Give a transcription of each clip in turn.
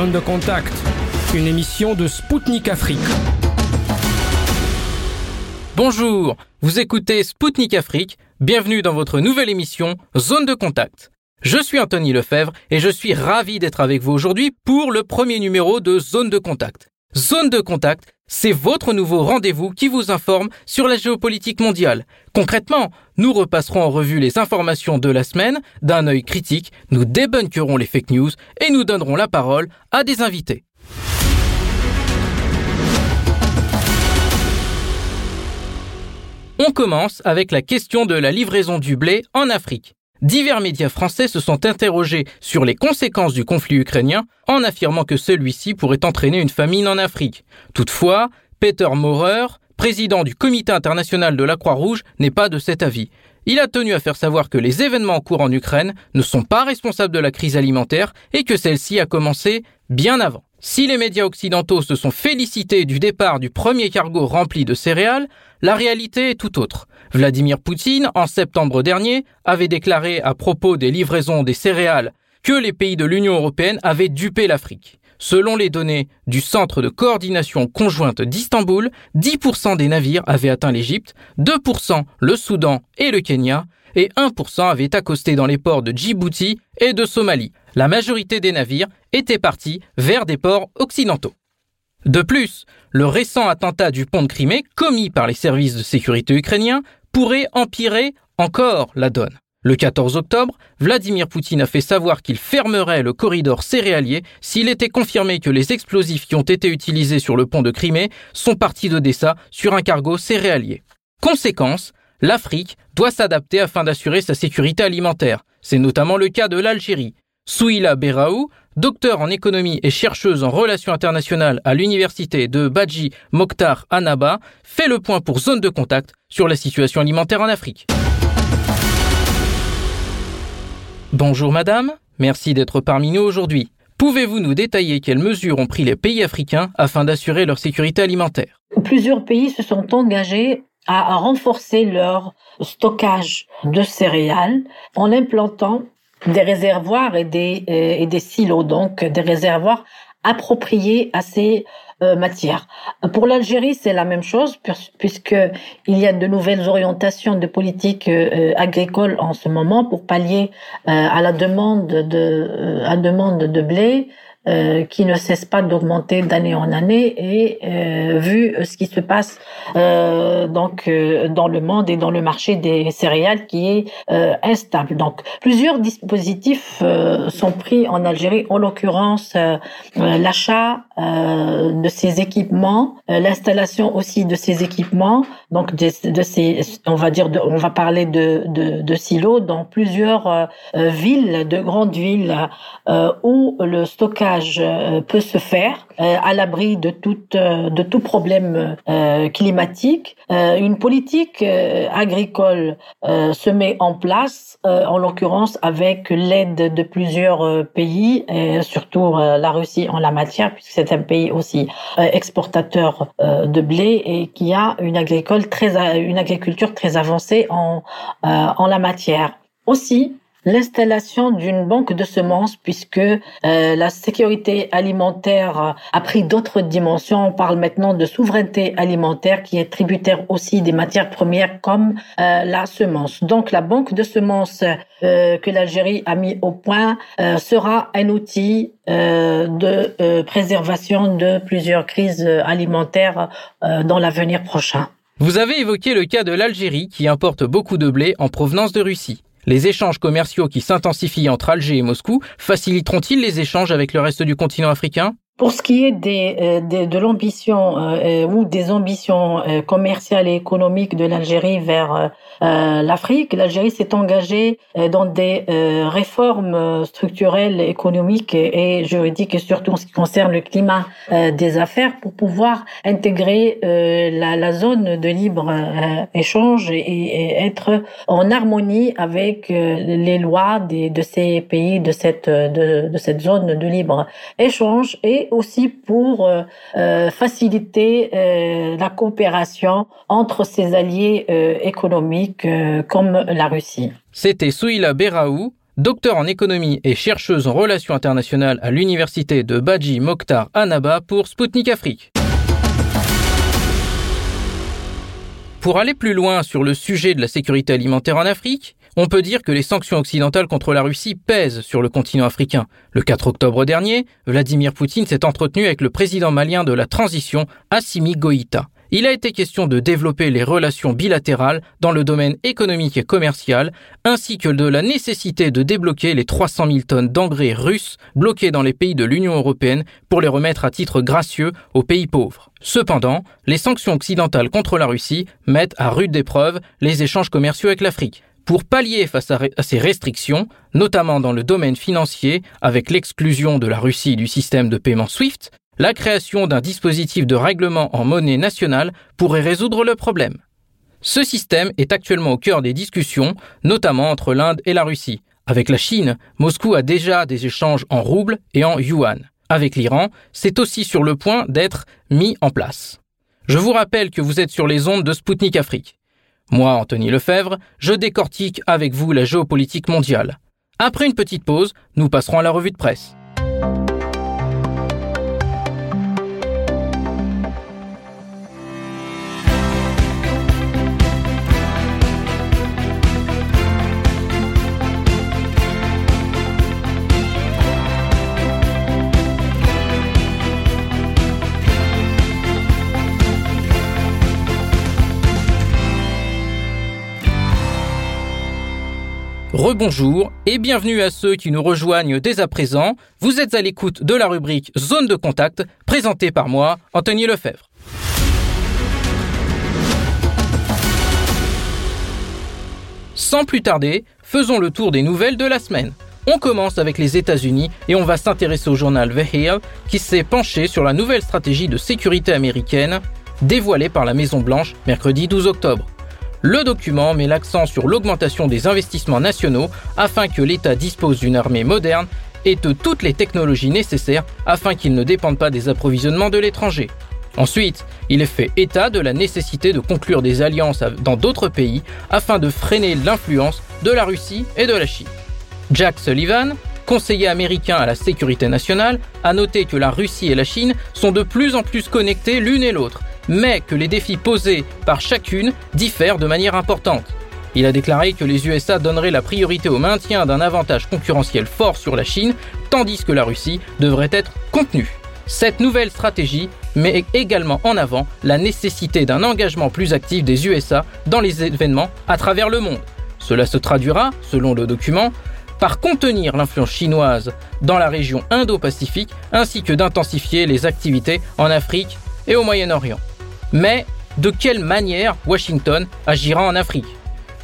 Zone de contact, une émission de Spoutnik Afrique. Bonjour, vous écoutez Spoutnik Afrique, bienvenue dans votre nouvelle émission Zone de contact. Je suis Anthony Lefebvre et je suis ravi d'être avec vous aujourd'hui pour le premier numéro de Zone de contact. Zone de contact, c'est votre nouveau rendez-vous qui vous informe sur la géopolitique mondiale. Concrètement, nous repasserons en revue les informations de la semaine d'un œil critique, nous débunkerons les fake news et nous donnerons la parole à des invités. On commence avec la question de la livraison du blé en Afrique divers médias français se sont interrogés sur les conséquences du conflit ukrainien en affirmant que celui-ci pourrait entraîner une famine en Afrique. Toutefois, Peter Maurer, président du Comité international de la Croix-Rouge, n'est pas de cet avis. Il a tenu à faire savoir que les événements en cours en Ukraine ne sont pas responsables de la crise alimentaire et que celle-ci a commencé bien avant. Si les médias occidentaux se sont félicités du départ du premier cargo rempli de céréales, la réalité est tout autre. Vladimir Poutine, en septembre dernier, avait déclaré à propos des livraisons des céréales que les pays de l'Union européenne avaient dupé l'Afrique. Selon les données du Centre de coordination conjointe d'Istanbul, 10% des navires avaient atteint l'Égypte, 2% le Soudan et le Kenya, et 1% avaient accosté dans les ports de Djibouti et de Somalie. La majorité des navires étaient partis vers des ports occidentaux. De plus, le récent attentat du pont de Crimée, commis par les services de sécurité ukrainiens, pourrait empirer encore la donne. Le 14 octobre, Vladimir Poutine a fait savoir qu'il fermerait le corridor céréalier s'il était confirmé que les explosifs qui ont été utilisés sur le pont de Crimée sont partis d'Odessa sur un cargo céréalier. Conséquence, l'Afrique doit s'adapter afin d'assurer sa sécurité alimentaire. C'est notamment le cas de l'Algérie. Souila Beraou, docteur en économie et chercheuse en relations internationales à l'université de Badji Mokhtar Anaba, fait le point pour Zone de Contact sur la situation alimentaire en Afrique. Bonjour madame, merci d'être parmi nous aujourd'hui. Pouvez-vous nous détailler quelles mesures ont pris les pays africains afin d'assurer leur sécurité alimentaire? Plusieurs pays se sont engagés à renforcer leur stockage de céréales en implantant des réservoirs et des, euh, et des silos, donc des réservoirs appropriés à ces euh, matières. Pour l'Algérie, c'est la même chose puisque il y a de nouvelles orientations de politique euh, agricole en ce moment pour pallier à la demande de à demande de blé, euh, qui ne cesse pas d'augmenter d'année en année et euh, vu ce qui se passe euh, donc euh, dans le monde et dans le marché des céréales qui est euh, instable. Donc plusieurs dispositifs sont pris en Algérie, en l'occurrence l'achat de ces équipements, l'installation aussi de ces équipements, donc de, ces on va dire on va parler de, de, de silos dans plusieurs villes, de grandes villes où le stockage euh, peut se faire euh, à l'abri de tout euh, de tout problème climatique. une politique agricole se met en place, en l'occurrence avec l'aide de plusieurs pays, et surtout la Russie en la matière, puisque c'est un pays aussi exportateur de blé et qui a une agricole très une agriculture très avancée en en la matière. Aussi, l'installation d'une banque de semences puisque euh, la sécurité alimentaire a pris d'autres dimensions. On parle maintenant de souveraineté alimentaire qui est tributaire aussi des matières premières comme euh, la semence. Donc la banque de semences euh, que l'Algérie a mis au point sera un outil de préservation de plusieurs crises alimentaires dans l'avenir prochain. Vous avez évoqué le cas de l'Algérie qui importe beaucoup de blé en provenance de Russie. Les échanges commerciaux qui s'intensifient entre Alger et Moscou faciliteront-ils les échanges avec le reste du continent africain? Pour ce qui est des, euh, de l'ambition euh, euh, ou des ambitions commerciales et économiques de l'Algérie vers l'Afrique, l'Algérie s'est engagée dans des réformes structurelles, économiques et juridiques, et surtout en ce qui concerne le climat des affaires, pour pouvoir intégrer la, la, zone de libre échange et, être en harmonie avec les lois des, de ces pays, de cette, de, de cette zone de libre échange et aussi pour euh, euh, faciliter euh, la coopération entre ses alliés économiques comme la Russie. C'était Souila Beraou, docteur en économie et chercheuse en relations internationales à l'université de Badji Mokhtar Annaba pour Sputnik Afrique. Pour aller plus loin sur le sujet de la sécurité alimentaire en Afrique, on peut dire que les sanctions occidentales contre la Russie pèsent sur le continent africain. Le 4 octobre dernier, Vladimir Poutine s'est entretenu avec le président malien de la transition, Assimi Goïta. Il a été question de développer les relations bilatérales dans le domaine économique et commercial, ainsi que de la nécessité de débloquer les 300 000 tonnes d'engrais russes bloqués dans les pays de l'Union européenne pour les remettre à titre gracieux aux pays pauvres. Cependant, les sanctions occidentales contre la Russie mettent à rude épreuve les échanges commerciaux avec l'Afrique. Pour pallier face à, ces restrictions, notamment dans le domaine financier, avec l'exclusion de la Russie du système de paiement SWIFT, la création d'un dispositif de règlement en monnaie nationale pourrait résoudre le problème. Ce système est actuellement au cœur des discussions, notamment entre l'Inde et la Russie. Avec la Chine, Moscou a déjà des échanges en roubles et en yuan. Avec l'Iran, c'est aussi sur le point d'être mis en place. Je vous rappelle que vous êtes sur les ondes de Spoutnik Afrique. Moi, Anthony Lefebvre, je décortique avec vous la géopolitique mondiale. Après une petite pause, nous passerons à la revue de presse. Rebonjour et bienvenue à ceux qui nous rejoignent dès à présent. Vous êtes à l'écoute de la rubrique Zone de contact présentée par moi, Anthony Lefebvre. Sans plus tarder, faisons le tour des nouvelles de la semaine. On commence avec les États-Unis et on va s'intéresser au journal The Hill qui s'est penché sur la nouvelle stratégie de sécurité américaine dévoilée par la Maison Blanche mercredi 12 octobre. Le document met l'accent sur l'augmentation des investissements nationaux afin que l'État dispose d'une armée moderne et de toutes les technologies nécessaires afin qu'il ne dépende pas des approvisionnements de l'étranger. Ensuite, il fait état de la nécessité de conclure des alliances dans d'autres pays afin de freiner l'influence de la Russie et de la Chine. Jack Sullivan, conseiller américain à la sécurité nationale, a noté que la Russie et la Chine sont de plus en plus connectées l'une et l'autre mais que les défis posés par chacune diffèrent de manière importante. Il a déclaré que les USA donneraient la priorité au maintien d'un avantage concurrentiel fort sur la Chine, tandis que la Russie devrait être contenue. Cette nouvelle stratégie met également en avant la nécessité d'un engagement plus actif des USA dans les événements à travers le monde. Cela se traduira, selon le document, par contenir l'influence chinoise dans la région Indo-Pacifique ainsi que d'intensifier les activités en Afrique et au Moyen-Orient. Mais de quelle manière Washington agira en Afrique?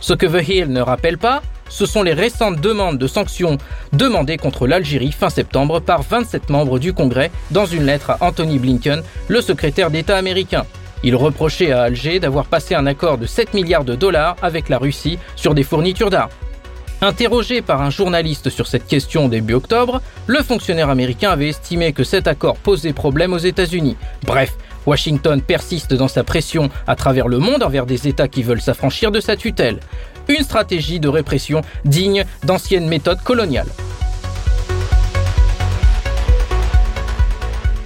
Ce que The Hill ne rappelle pas, ce sont les récentes demandes de sanctions demandées contre l'Algérie fin septembre par 27 membres du Congrès dans une lettre à Anthony Blinken, le secrétaire d'État américain. Il reprochait à Alger d'avoir passé un accord de 7 milliards de dollars avec la Russie sur des fournitures d'armes. Interrogé par un journaliste sur cette question début octobre, le fonctionnaire américain avait estimé que cet accord posait problème aux États-Unis. Bref, Washington persiste dans sa pression à travers le monde envers des États qui veulent s'affranchir de sa tutelle. Une stratégie de répression digne d'anciennes méthodes coloniales.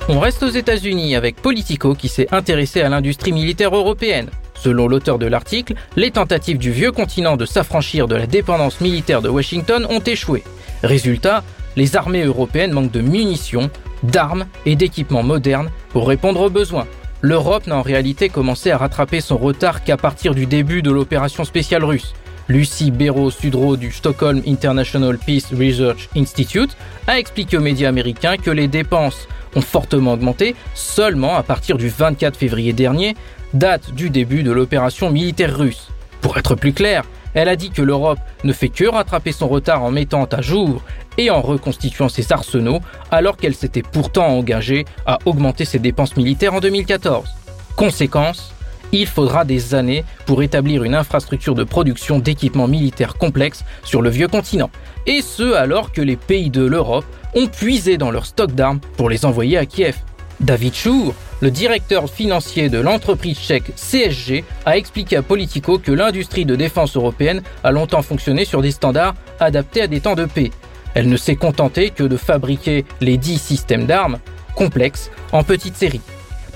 On reste aux États-Unis avec Politico qui s'est intéressé à l'industrie militaire européenne. Selon l'auteur de l'article, les tentatives du vieux continent de s'affranchir de la dépendance militaire de Washington ont échoué. Résultat, les armées européennes manquent de munitions, d'armes et d'équipements modernes pour répondre aux besoins. L'Europe n'a en réalité commencé à rattraper son retard qu'à partir du début de l'opération spéciale russe. Lucie Béraud-Sudreau du Stockholm International Peace Research Institute a expliqué aux médias américains que les dépenses ont fortement augmenté seulement à partir du 24 février dernier, date du début de l'opération militaire russe. Pour être plus clair, elle a dit que l'Europe ne fait que rattraper son retard en mettant à jour et en reconstituant ses arsenaux, alors qu'elle s'était pourtant engagée à augmenter ses dépenses militaires en 2014. Conséquence, il faudra des années pour établir une infrastructure de production d'équipements militaires complexes sur le vieux continent. Et ce alors que les pays de l'Europe ont puisé dans leurs stocks d'armes pour les envoyer à Kiev. David Schur, le directeur financier de l'entreprise tchèque CSG, a expliqué à Politico que l'industrie de défense européenne a longtemps fonctionné sur des standards adaptés à des temps de paix. Elle ne s'est contentée que de fabriquer les dix systèmes d'armes complexes en petite série.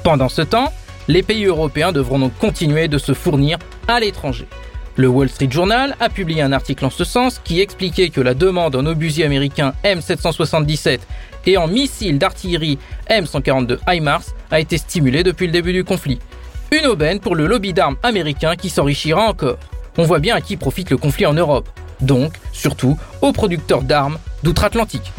Pendant ce temps, les pays européens devront donc continuer de se fournir à l'étranger. Le Wall Street Journal a publié un article en ce sens qui expliquait que la demande en obusiers américains M777 et en missiles d'artillerie M142 HIMARS a été stimulée depuis le début du conflit. Une aubaine pour le lobby d'armes américain qui s'enrichira encore. On voit bien à qui profite le conflit en Europe. Donc, surtout, aux producteurs d'armes d'outre-Atlantique.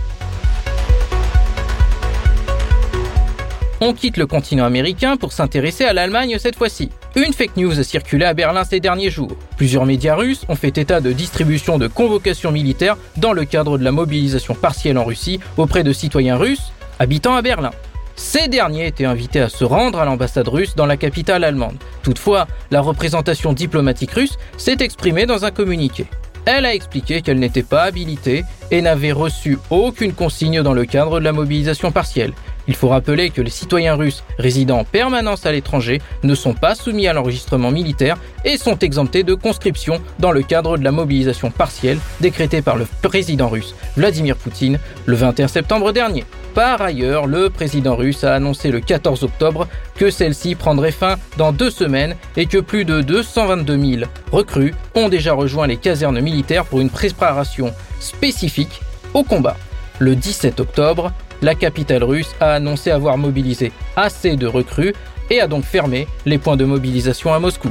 On quitte le continent américain pour s'intéresser à l'Allemagne cette fois-ci. Une fake news a circulé à Berlin ces derniers jours. Plusieurs médias russes ont fait état de distribution de convocations militaires dans le cadre de la mobilisation partielle en Russie auprès de citoyens russes habitant à Berlin. Ces derniers étaient invités à se rendre à l'ambassade russe dans la capitale allemande. Toutefois, la représentation diplomatique russe s'est exprimée dans un communiqué. Elle a expliqué qu'elle n'était pas habilitée et n'avait reçu aucune consigne dans le cadre de la mobilisation partielle. Il faut rappeler que les citoyens russes résidant en permanence à l'étranger ne sont pas soumis à l'enregistrement militaire et sont exemptés de conscription dans le cadre de la mobilisation partielle décrétée par le président russe Vladimir Poutine le 21 septembre dernier. Par ailleurs, le président russe a annoncé le 14 octobre que celle-ci prendrait fin dans deux semaines et que plus de 222 000 recrues ont déjà rejoint les casernes militaires pour une préparation spécifique au combat. Le 17 octobre, la capitale russe a annoncé avoir mobilisé assez de recrues et a donc fermé les points de mobilisation à Moscou.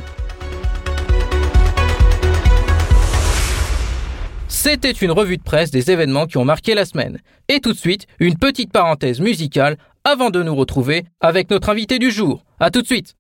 C'était une revue de presse des événements qui ont marqué la semaine. Et tout de suite, une petite parenthèse musicale avant de nous retrouver avec notre invité du jour. A tout de suite!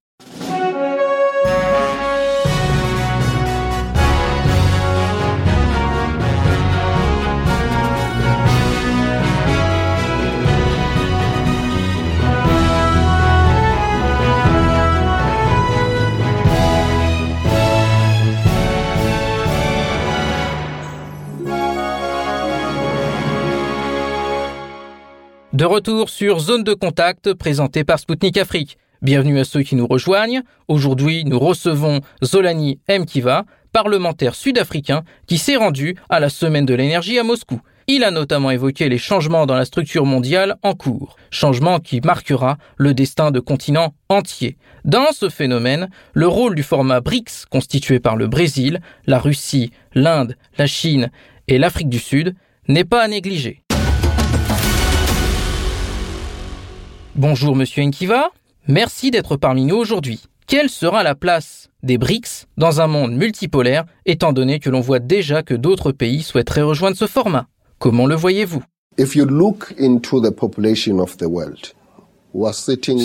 De retour sur Zone de contact présentée par Spoutnik Afrique. Bienvenue à ceux qui nous rejoignent. Aujourd'hui, nous recevons Zolani Mkiva, parlementaire sud-africain qui s'est rendu à la Semaine de l'énergie à Moscou. Il a notamment évoqué les changements dans la structure mondiale en cours, changement qui marquera le destin de continents entiers. Dans ce phénomène, le rôle du format BRICS, constitué par le Brésil, la Russie, l'Inde, la Chine et l'Afrique du Sud, n'est pas à négliger. Bonjour Monsieur Nkiva, merci d'être parmi nous aujourd'hui. Quelle sera la place des BRICS dans un monde multipolaire, étant donné que l'on voit déjà que d'autres pays souhaiteraient rejoindre ce format? Comment le voyez-vous? Si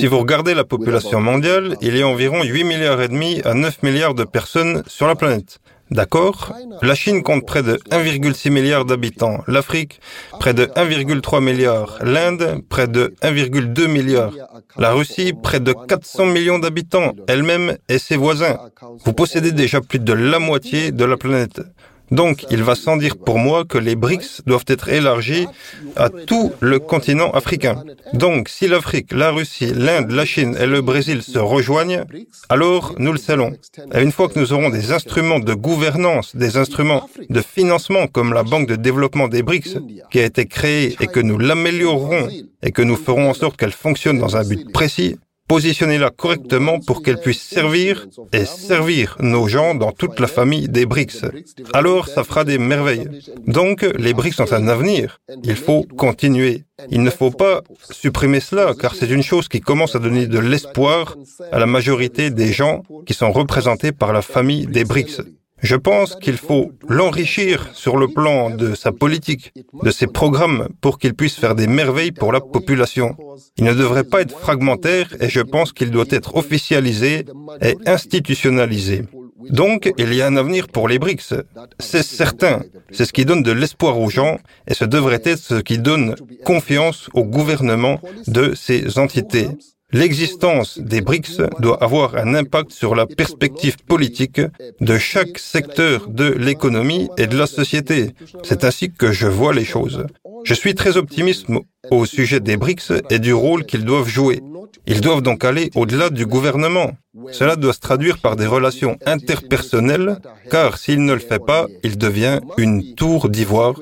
vous regardez la population mondiale, il y a environ 8 milliards et demi à 9 milliards de personnes sur la planète. D'accord La Chine compte près de 1,6 milliard d'habitants, l'Afrique près de 1,3 milliard, l'Inde près de 1,2 milliard, la Russie près de 400 millions d'habitants, elle-même et ses voisins. Vous possédez déjà plus de la moitié de la planète. Donc, il va sans dire pour moi que les BRICS doivent être élargis à tout le continent africain. Donc, si l'Afrique, la Russie, l'Inde, la Chine et le Brésil se rejoignent, alors nous le salons. Et une fois que nous aurons des instruments de gouvernance, des instruments de financement comme la Banque de développement des BRICS, qui a été créée et que nous l'améliorerons et que nous ferons en sorte qu'elle fonctionne dans un but précis, positionnez-la correctement pour qu'elle puisse servir et servir nos gens dans toute la famille des BRICS. Alors, ça fera des merveilles. Donc, les BRICS ont un avenir. Il faut continuer. Il ne faut pas supprimer cela, car c'est une chose qui commence à donner de l'espoir à la majorité des gens qui sont représentés par la famille des BRICS. Je pense qu'il faut l'enrichir sur le plan de sa politique, de ses programmes, pour qu'il puisse faire des merveilles pour la population. Il ne devrait pas être fragmentaire et je pense qu'il doit être officialisé et institutionnalisé. Donc, il y a un avenir pour les BRICS. C'est certain. C'est ce qui donne de l'espoir aux gens et ce devrait être ce qui donne confiance au gouvernement de ces entités. L'existence des BRICS doit avoir un impact sur la perspective politique de chaque secteur de l'économie et de la société. C'est ainsi que je vois les choses. Je suis très optimiste au sujet des BRICS et du rôle qu'ils doivent jouer. Ils doivent donc aller au-delà du gouvernement. Cela doit se traduire par des relations interpersonnelles, car s'il ne le fait pas, il devient une tour d'ivoire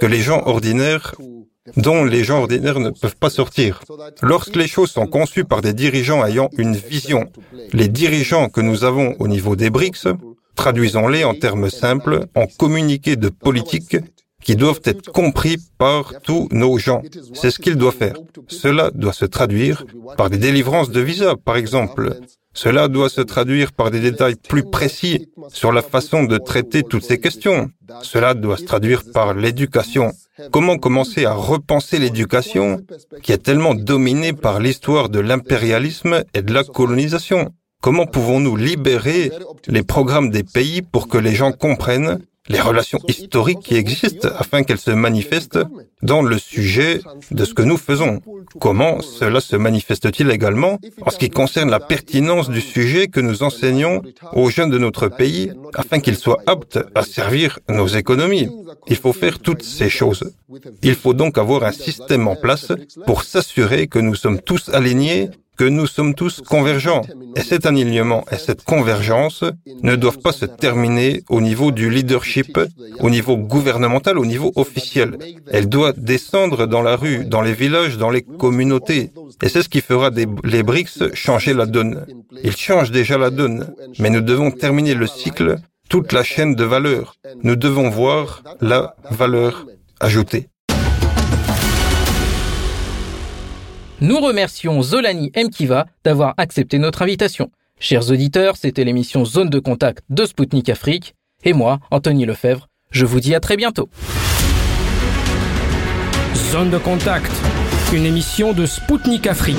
que les gens ordinaires dont les gens ordinaires ne peuvent pas sortir. Lorsque les choses sont conçues par des dirigeants ayant une vision, les dirigeants que nous avons au niveau des BRICS, traduisons-les en termes simples, en communiqués de politique qui doivent être compris par tous nos gens. C'est ce qu'ils doivent faire. Cela doit se traduire par des délivrances de visas, par exemple. Cela doit se traduire par des détails plus précis sur la façon de traiter toutes ces questions. Cela doit se traduire par l'éducation. Comment commencer à repenser l'éducation qui est tellement dominée par l'histoire de l'impérialisme et de la colonisation? Comment pouvons-nous libérer les programmes des pays pour que les gens comprennent les relations historiques qui existent afin qu'elles se manifestent dans le sujet de ce que nous faisons. Comment cela se manifeste-t-il également en ce qui concerne la pertinence du sujet que nous enseignons aux jeunes de notre pays afin qu'ils soient aptes à servir nos économies? Il faut faire toutes ces choses. Il faut donc avoir un système en place pour s'assurer que nous sommes tous alignés que nous sommes tous convergents. Et cet alignement et cette convergence ne doivent pas se terminer au niveau du leadership, au niveau gouvernemental, au niveau officiel. Elle doit descendre dans la rue, dans les villages, dans les communautés. Et c'est ce qui fera les BRICS changer la donne. Ils changent déjà la donne, mais nous devons terminer le cycle, toute la chaîne de valeur. Nous devons voir la valeur ajoutée. Nous remercions Zolani Mkiva d'avoir accepté notre invitation. Chers auditeurs, c'était l'émission Zone de contact de Spoutnik Afrique. Et moi, Anthony Lefebvre, je vous dis à très bientôt. Zone de contact, une émission de Spoutnik Afrique.